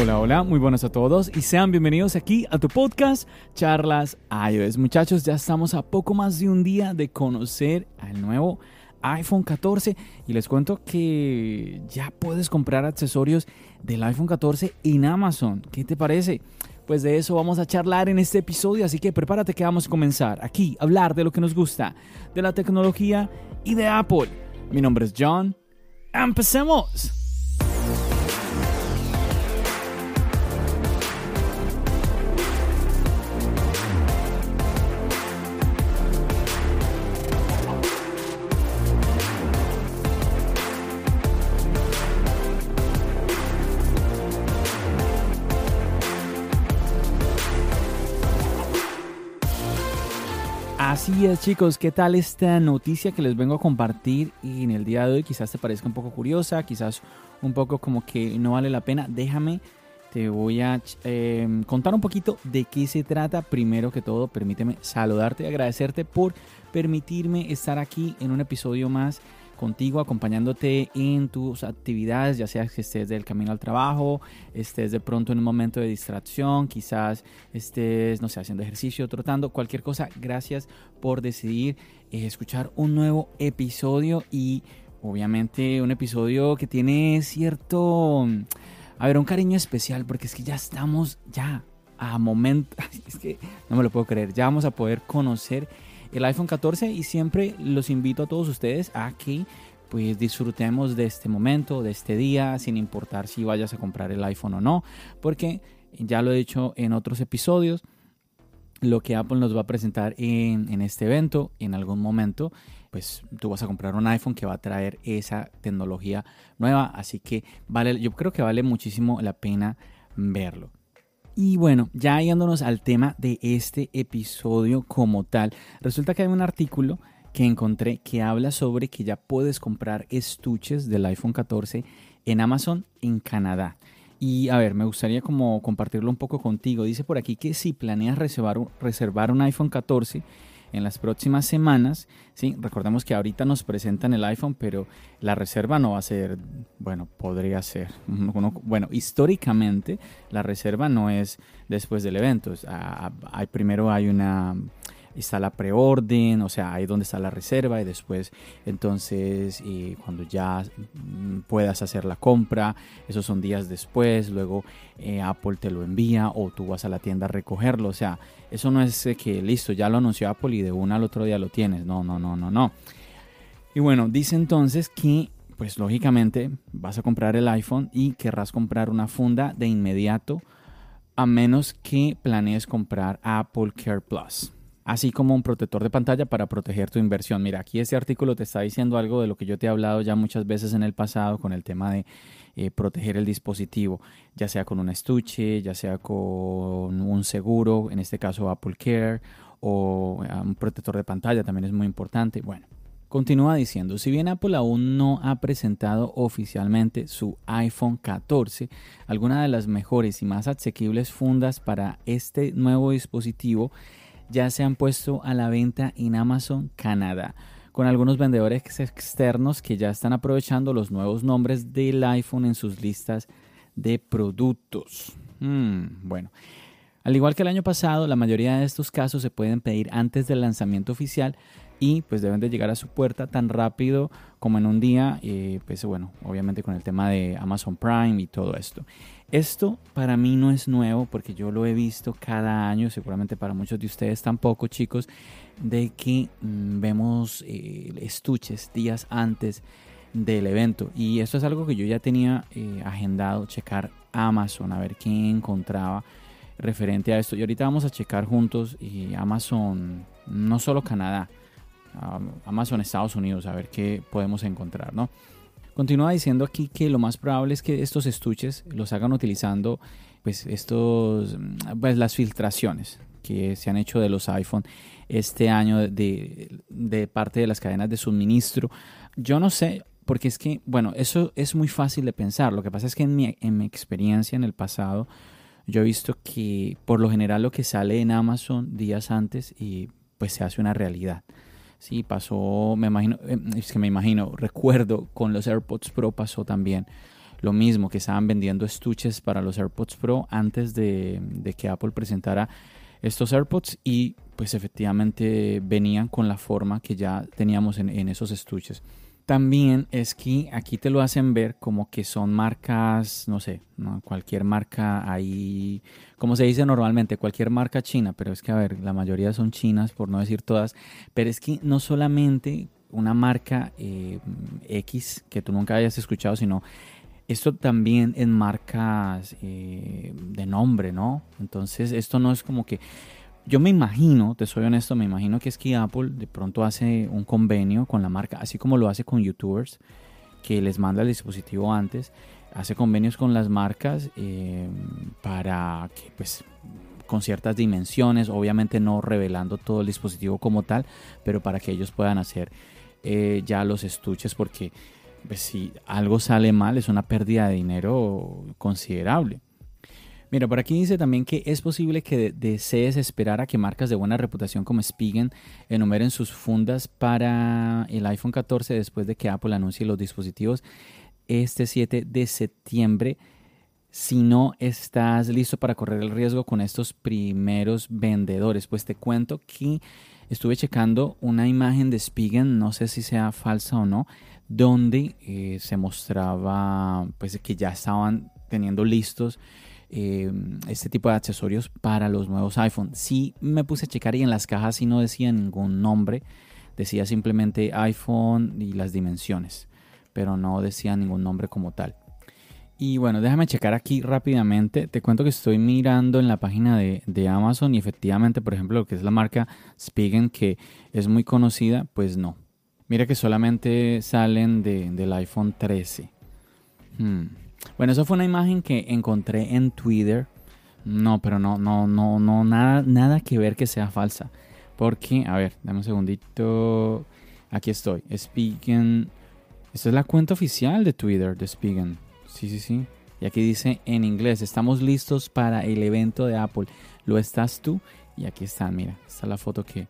Hola, hola, muy buenas a todos y sean bienvenidos aquí a tu podcast Charlas iOS. Muchachos, ya estamos a poco más de un día de conocer al nuevo iPhone 14 y les cuento que ya puedes comprar accesorios del iPhone 14 en Amazon. ¿Qué te parece? Pues de eso vamos a charlar en este episodio, así que prepárate que vamos a comenzar aquí a hablar de lo que nos gusta, de la tecnología y de Apple. Mi nombre es John. ¡Empecemos! Es chicos, ¿qué tal esta noticia que les vengo a compartir? Y en el día de hoy quizás te parezca un poco curiosa, quizás un poco como que no vale la pena. Déjame, te voy a em, contar un poquito de qué se trata. Primero que todo, permíteme saludarte y agradecerte por permitirme estar aquí en un episodio más contigo, acompañándote en tus actividades, ya sea que estés del camino al trabajo, estés de pronto en un momento de distracción, quizás estés, no sé, haciendo ejercicio, trotando, cualquier cosa. Gracias por decidir eh, escuchar un nuevo episodio y obviamente un episodio que tiene cierto, a ver, un cariño especial porque es que ya estamos ya a momento, es que no me lo puedo creer, ya vamos a poder conocer el iPhone 14 y siempre los invito a todos ustedes a que pues disfrutemos de este momento, de este día, sin importar si vayas a comprar el iPhone o no, porque ya lo he dicho en otros episodios, lo que Apple nos va a presentar en, este evento, en algún momento, pues tú vas a comprar un iPhone que va a traer esa tecnología nueva, así que vale, yo creo que vale muchísimo la pena verlo. Y bueno, ya yéndonos al tema de este episodio como tal, resulta que hay un artículo que encontré que habla sobre que ya puedes comprar estuches del iPhone 14 en Amazon en Canadá. Y a ver, me gustaría como compartirlo un poco contigo. Dice por aquí que si planeas reservar, reservar un iPhone 14, en las próximas semanas. ¿sí? Recordemos que ahorita nos presentan el iPhone, pero la reserva no va a ser, bueno, podría ser. bueno, históricamente la reserva no es después del evento. hay, primero hay una está la preorden, o sea, ahí donde está la reserva y después entonces cuando ya mm, puedas hacer la compra, esos son días después, luego eh, Apple te lo envía o tú vas a la tienda a recogerlo, o sea, eso no es que listo, ya lo anunció Apple y de una al otro día lo tienes, no, no, no, no, no. Y bueno, dice entonces que pues lógicamente vas a comprar el iPhone y querrás comprar una funda de inmediato a menos que planees comprar Apple Care Plus así como un protector de pantalla para proteger tu inversión. Mira, aquí este artículo te está diciendo algo de lo que yo te he hablado ya muchas veces en el pasado con el tema de eh, proteger el dispositivo, ya sea con un estuche, ya sea con un seguro, en este caso Apple Care, o eh, un protector de pantalla también es muy importante. Bueno. Continúa diciendo, si bien Apple aún no ha presentado oficialmente su iPhone 14, algunas de las mejores y más asequibles fundas para este nuevo dispositivo ya se han puesto a la venta en Amazon Canadá, con algunos vendedores externos que ya están aprovechando los nuevos nombres del iPhone en sus listas de productos. Hmm, bueno, al igual que el año pasado, la mayoría de estos casos se pueden pedir antes del lanzamiento oficial y pues deben de llegar a su puerta tan rápido como en un día, eh, pues bueno, obviamente con el tema de Amazon Prime y todo esto. Esto para mí no es nuevo porque yo lo he visto cada año, seguramente para muchos de ustedes tampoco, chicos, de que mm, vemos eh, estuches días antes del evento. Y esto es algo que yo ya tenía eh, agendado, checar Amazon, a ver qué encontraba referente a esto. Y ahorita vamos a checar juntos y Amazon, no solo Canadá, Amazon Estados Unidos a ver qué podemos encontrar, ¿no? Continúa diciendo aquí que lo más probable es que estos estuches los hagan utilizando pues estos pues las filtraciones que se han hecho de los iPhone este año de, de parte de las cadenas de suministro. Yo no sé, porque es que, bueno, eso es muy fácil de pensar. Lo que pasa es que en mi, en mi experiencia en el pasado, yo he visto que por lo general lo que sale en Amazon días antes y pues se hace una realidad. Sí, pasó, me imagino, eh, es que me imagino, recuerdo con los AirPods Pro pasó también lo mismo, que estaban vendiendo estuches para los AirPods Pro antes de, que Apple presentara estos AirPods y pues efectivamente venían con la forma que ya teníamos en, en esos estuches. También es que aquí te lo hacen ver como que son marcas, no sé, cualquier marca ahí, como se dice normalmente, cualquier marca china, pero es que a ver, la mayoría son chinas, por no decir todas, pero es que no solamente una marca eh, X que tú nunca hayas escuchado, sino esto también en marcas eh, de nombre, ¿no? Entonces esto no es como que yo me imagino, te soy honesto, me imagino que es que Apple de pronto hace un convenio con la marca, así como lo hace con youtubers, que les manda el dispositivo antes, hace convenios con las marcas eh, para que pues con ciertas dimensiones, obviamente no revelando todo el dispositivo como tal, pero para que ellos puedan hacer eh, ya los estuches porque pues, si algo sale mal es una pérdida de dinero considerable. Mira, por aquí dice también que es posible que desees esperar a que marcas de buena reputación como Spigen enumeren sus fundas para el iPhone 14 después de que Apple anuncie los dispositivos este 7 de septiembre. Si no estás listo para correr el riesgo con estos primeros vendedores, pues te cuento que estuve checando una imagen de Spigen, no sé si sea falsa o no, donde eh, se mostraba pues que ya estaban teniendo listos eh, este tipo de accesorios para los nuevos iPhone. Sí me puse a checar y en las cajas sí no decía ningún nombre, decía simplemente iPhone y las dimensiones, pero no decía ningún nombre como tal. Y bueno, déjame checar aquí rápidamente. Te cuento que estoy mirando en la página de, Amazon y efectivamente, por ejemplo, lo que es la marca Spigen, que es muy conocida, pues no. Mira que solamente salen del iPhone 13. Hmm. Bueno, eso fue una imagen que encontré en Twitter. No, pero no, no, no, no, nada, nada que ver que sea falsa. Porque, a ver, dame un segundito. Aquí estoy. Spigen. Esta es la cuenta oficial de Twitter de Spigen. Sí, sí, sí. Y aquí dice en inglés, estamos listos para el evento de Apple. ¿Lo estás tú? Y aquí están, mira. Esta es la foto que,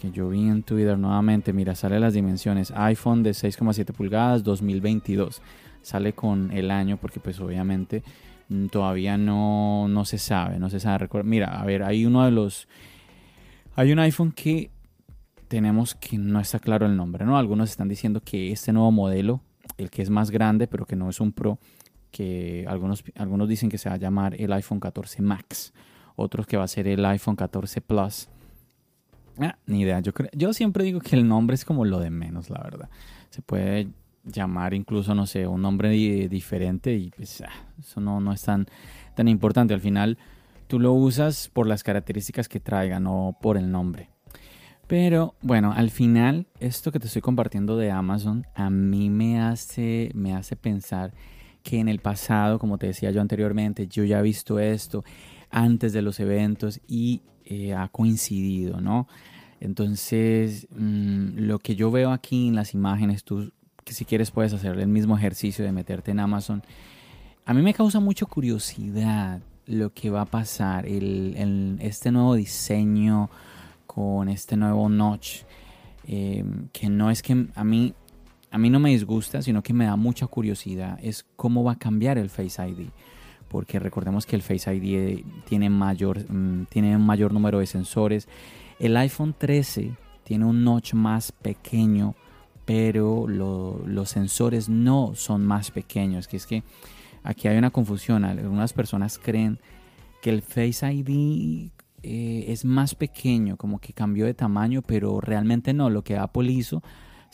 que yo vi en Twitter nuevamente. Mira, sale las dimensiones. iPhone de 6,7 pulgadas 2022 sale con el año porque pues obviamente mm, todavía no, no se sabe, no se sabe. Mira, a ver, hay uno de los... Hay un iPhone que tenemos que no está claro el nombre, ¿no? Algunos están diciendo que este nuevo modelo, el que es más grande pero que no es un Pro, que algunos, algunos dicen que se va a llamar el iPhone 14 Max, otros que va a ser el iPhone 14 Plus. Ah, ni idea, yo, creo, yo siempre digo que el nombre es como lo de menos, la verdad. Se puede llamar incluso, no sé, un nombre diferente y pues ah, eso no, no es tan, tan importante. Al final tú lo usas por las características que traiga, no por el nombre. Pero bueno, al final esto que te estoy compartiendo de Amazon a mí me hace, me hace pensar que en el pasado, como te decía yo anteriormente, yo ya he visto esto antes de los eventos y eh, ha coincidido, ¿no? Entonces, mm, lo que yo veo aquí en las imágenes, tú que si quieres puedes hacer el mismo ejercicio de meterte en Amazon. A mí me causa mucha curiosidad lo que va a pasar, el, este nuevo diseño con este nuevo notch, em, que no es que a mí, a mí no me disgusta, sino que me da mucha curiosidad, es cómo va a cambiar el Face ID. Porque recordemos que el Face ID tiene, mayor, mm, tiene un mayor número de sensores. El iPhone 13 tiene un notch más pequeño pero los sensores no son más pequeños, que es que aquí hay una confusión. Algunas personas creen que el Face ID eh, es más pequeño, como que cambió de tamaño, pero realmente no. Lo que Apple hizo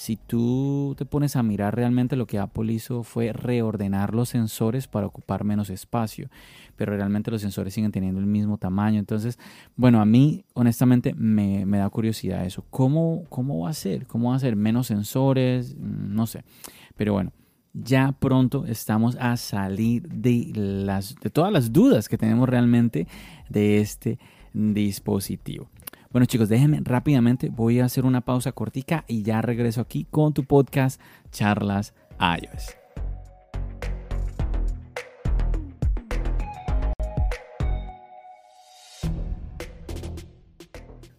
si tú te pones a mirar realmente lo que Apple hizo fue reordenar los sensores para ocupar menos espacio, pero realmente los sensores siguen teniendo el mismo tamaño. Entonces, bueno, a mí honestamente me, da curiosidad eso. ¿Cómo, ¿Cómo va a ser? ¿Cómo va a ser? ¿Menos sensores? Mm, no sé. Pero bueno, ya pronto estamos a salir de, las, de todas las dudas que tenemos realmente de este dispositivo. Bueno chicos, déjenme rápidamente, voy a hacer una pausa cortica y ya regreso aquí con tu podcast Charlas iOS.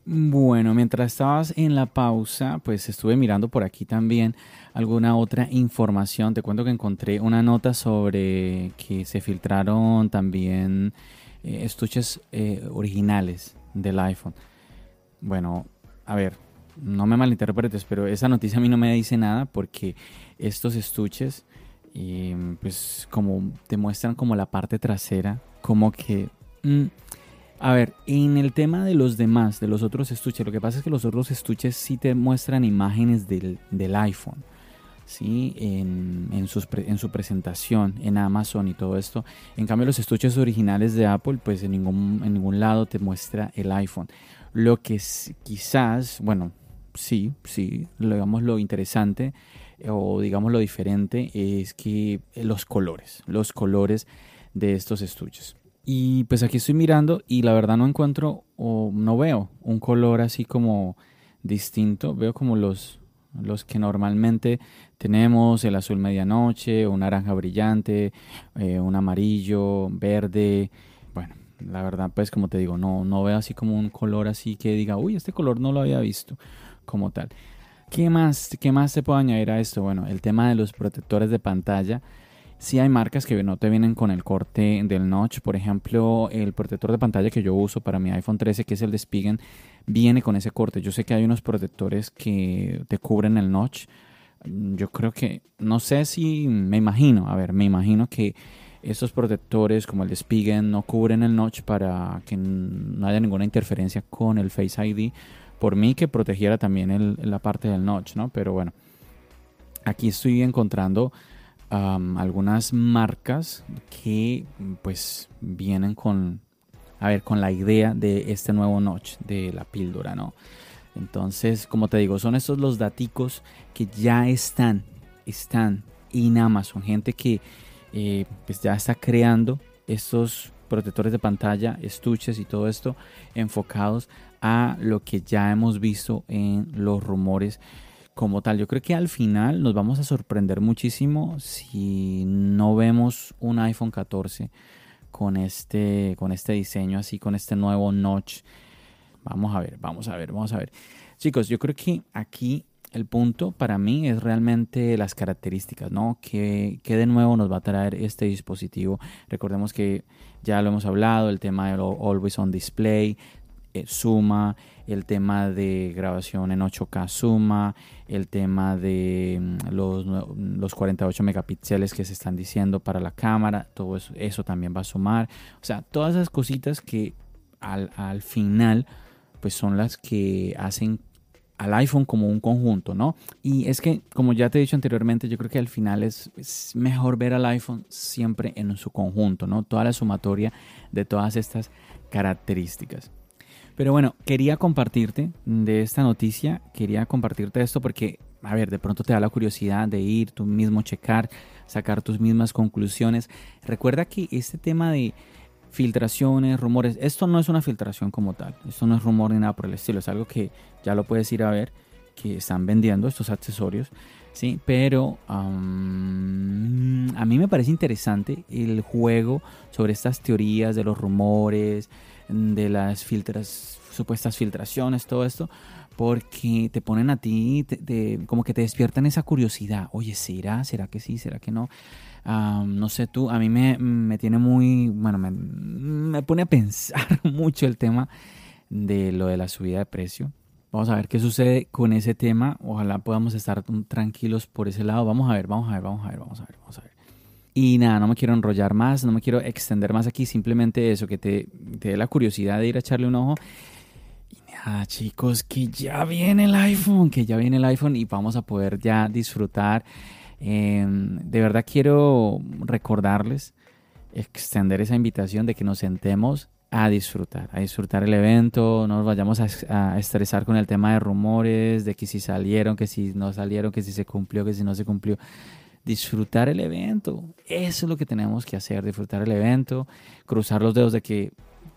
Bueno, mientras estabas en la pausa, pues estuve mirando por aquí también alguna otra información. Te cuento que encontré una nota sobre que se filtraron también eh, estuches eh, originales del iPhone. Bueno, a ver, no me malinterpretes, pero esa noticia a mí no me dice nada porque estos estuches, pues como te muestran como la parte trasera, como que... Mm, a ver, en el tema de los demás, de los otros estuches, lo que pasa es que los otros estuches sí te muestran imágenes del, iPhone. ¿Sí? En, en, en, su presentación en Amazon y todo esto. En cambio, los estuches originales de Apple, pues en ningún, en ningún lado te muestra el iPhone. Lo que quizás, bueno, sí, sí, digamos lo interesante o digamos lo diferente es que los colores, los colores de estos estuches. Y pues aquí estoy mirando y la verdad no encuentro o no veo un color así como distinto. Veo como los, los que normalmente tenemos, el azul medianoche, un naranja brillante, eh, un amarillo, verde. Bueno, la verdad, pues como te digo, no, no veo así como un color así que diga, uy, este color no lo había visto como tal. ¿Qué más, ¿Qué más se puede añadir a esto? Bueno, el tema de los protectores de pantalla. Sí hay marcas que no te vienen con el corte del notch. Por ejemplo, el protector de pantalla que yo uso para mi iPhone 13, que es el de Spigen, viene con ese corte. Yo sé que hay unos protectores que te cubren el notch. Yo creo que, no sé si, me imagino, a ver, me imagino que estos protectores como el de Spigen no cubren el notch para que no haya ninguna interferencia con el Face ID. Por mí que protegiera también la parte del notch, ¿no? Pero bueno, aquí estoy encontrando algunas marcas que pues vienen con, a ver, con la idea de este nuevo notch de la píldora, ¿no? Entonces, como te digo, son estos los daticos que ya están, están en Amazon. Gente que eh, pues ya está creando estos protectores de pantalla, estuches y todo esto enfocados a lo que ya hemos visto en los rumores como tal. Yo creo que al final nos vamos a sorprender muchísimo si no vemos un iPhone 14 con este, con este diseño así, con este nuevo notch. Vamos a ver, vamos a ver, vamos a ver. Chicos, yo creo que aquí el punto para mí es realmente las características, ¿no? ¿Qué, de nuevo nos va a traer este dispositivo? Recordemos que ya lo hemos hablado, el tema de Always On Display, eh, suma, el tema de grabación en 8K suma, el tema de mm, los, los 48 megapíxeles que se están diciendo para la cámara, todo eso, eso también va a sumar. O sea, todas esas cositas que al, al final pues son las que hacen al iPhone como un conjunto, ¿no? Y es que, como ya te he dicho anteriormente, yo creo que al final es, mejor ver al iPhone siempre en su conjunto, ¿no? Toda la sumatoria de todas estas características. Pero bueno, quería compartirte de esta noticia, quería compartirte esto porque, a ver, de pronto te da la curiosidad de ir tú mismo, checar, sacar tus mismas conclusiones. Recuerda que este tema de filtraciones, rumores. Esto no es una filtración como tal. Esto no es rumor ni nada por el estilo. Es algo que ya lo puedes ir a ver que están vendiendo estos accesorios. Sí, pero a mí me parece interesante el juego sobre estas teorías de los rumores, de las filtras, supuestas filtraciones, todo esto, porque te ponen a ti, como que te despiertan esa curiosidad. Oye, ¿será? ¿Será que sí? ¿Será que no? no sé tú, a mí me, tiene muy, bueno, me, pone a pensar mucho el tema de lo de la subida de precio. Vamos a ver qué sucede con ese tema. Ojalá podamos estar tranquilos por ese lado. Vamos a ver, vamos a ver, vamos a ver, vamos a ver, vamos a ver. Y nada, no me quiero enrollar más, no me quiero extender más aquí. Simplemente eso, que te, te dé la curiosidad de ir a echarle un ojo. Ah, chicos, que ya viene el iPhone, que ya viene el iPhone y vamos a poder ya disfrutar. Em, de verdad quiero recordarles, extender esa invitación de que nos sentemos a disfrutar, a disfrutar el evento, no nos vayamos a, estresar con el tema de rumores, de que si salieron, que si no salieron, que si se cumplió, que si no se cumplió. Disfrutar el evento, eso es lo que tenemos que hacer, disfrutar el evento, cruzar los dedos de que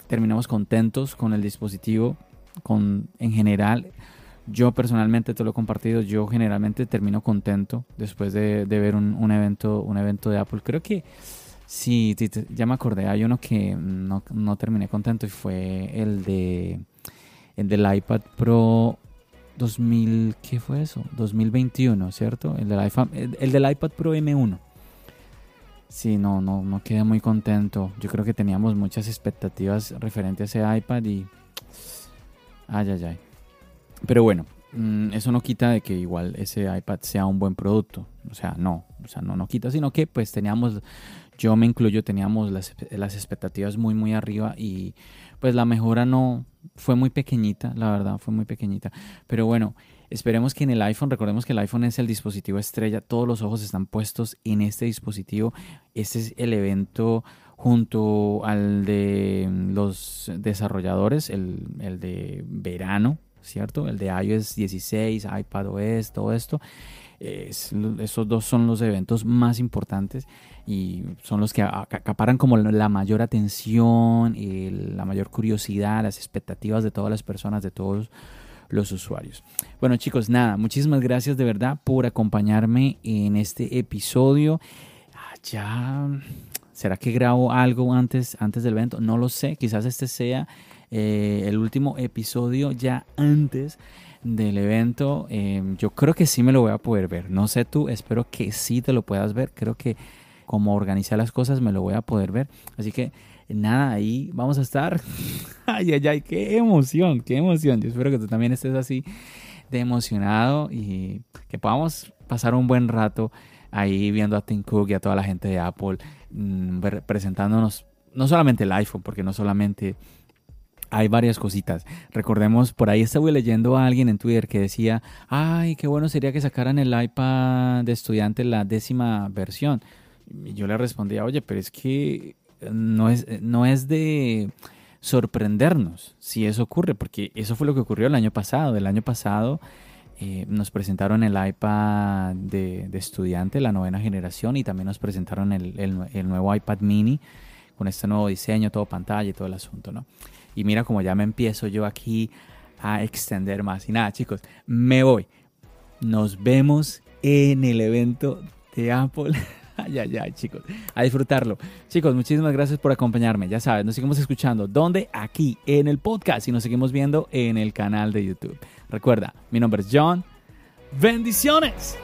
terminemos contentos con el dispositivo, con, en general, yo personalmente te lo he compartido, yo generalmente termino contento después de, ver un, evento, un evento de Apple. Creo que sí, ya me acordé, hay uno que no, terminé contento y fue el de el del iPad Pro 2000, ¿qué fue eso? 2021, ¿cierto? El del, iPhone, el, del iPad Pro M1. Sí, no, no, no quedé muy contento. Yo creo que teníamos muchas expectativas referentes a ese iPad y Ay, ay, ay. Pero bueno, mm, eso no quita de que igual ese iPad sea un buen producto. O sea, no, o sea, no, no quita, sino que pues teníamos, yo me incluyo, teníamos las, las expectativas muy, muy arriba y pues la mejora no fue muy pequeñita, la verdad, fue muy pequeñita. Pero bueno, esperemos que en el iPhone, recordemos que el iPhone es el dispositivo estrella, todos los ojos están puestos en este dispositivo. Este es el evento junto al de los desarrolladores, el, de verano, ¿cierto? El de iOS 16, iPadOS, todo esto. Esos dos son los eventos más importantes y son los que acaparan como la mayor atención y la mayor curiosidad, las expectativas de todas las personas, de todos los usuarios. Bueno chicos, nada, muchísimas gracias de verdad por acompañarme en este episodio. Ah, ya ¿Será que grabo algo antes, antes del evento? No lo sé. Quizás este sea eh, el último episodio ya antes del evento. Em, yo creo que sí me lo voy a poder ver. No sé tú, espero que sí te lo puedas ver. Creo que como organizar las cosas me lo voy a poder ver. Así que nada, ahí vamos a estar. ay, ay, ay, qué emoción, qué emoción. Yo espero que tú también estés así de emocionado y que podamos pasar un buen rato ahí viendo a Tim Cook y a toda la gente de Apple mm, presentándonos no solamente el iPhone, porque no solamente hay varias cositas. Recordemos, por ahí estuve leyendo a alguien en Twitter que decía, ay, qué bueno sería que sacaran el iPad de estudiante la décima versión. Y yo le respondía, oye, pero es que no es, no es de sorprendernos si eso ocurre, porque eso fue lo que ocurrió el año pasado. El año pasado eh, nos presentaron el iPad de, estudiante, la novena generación, y también nos presentaron el, nuevo iPad mini con este nuevo diseño, todo pantalla y todo el asunto, ¿no? Y mira como ya me empiezo yo aquí a extender más. Y nada, chicos, me voy. Nos vemos en el evento de Apple. ay, ay, ay, chicos. A disfrutarlo. Chicos, muchísimas gracias por acompañarme. Ya sabes, nos seguimos escuchando. ¿Dónde? Aquí, en el podcast. Y nos seguimos viendo en el canal de YouTube. Recuerda, mi nombre es John. Bendiciones.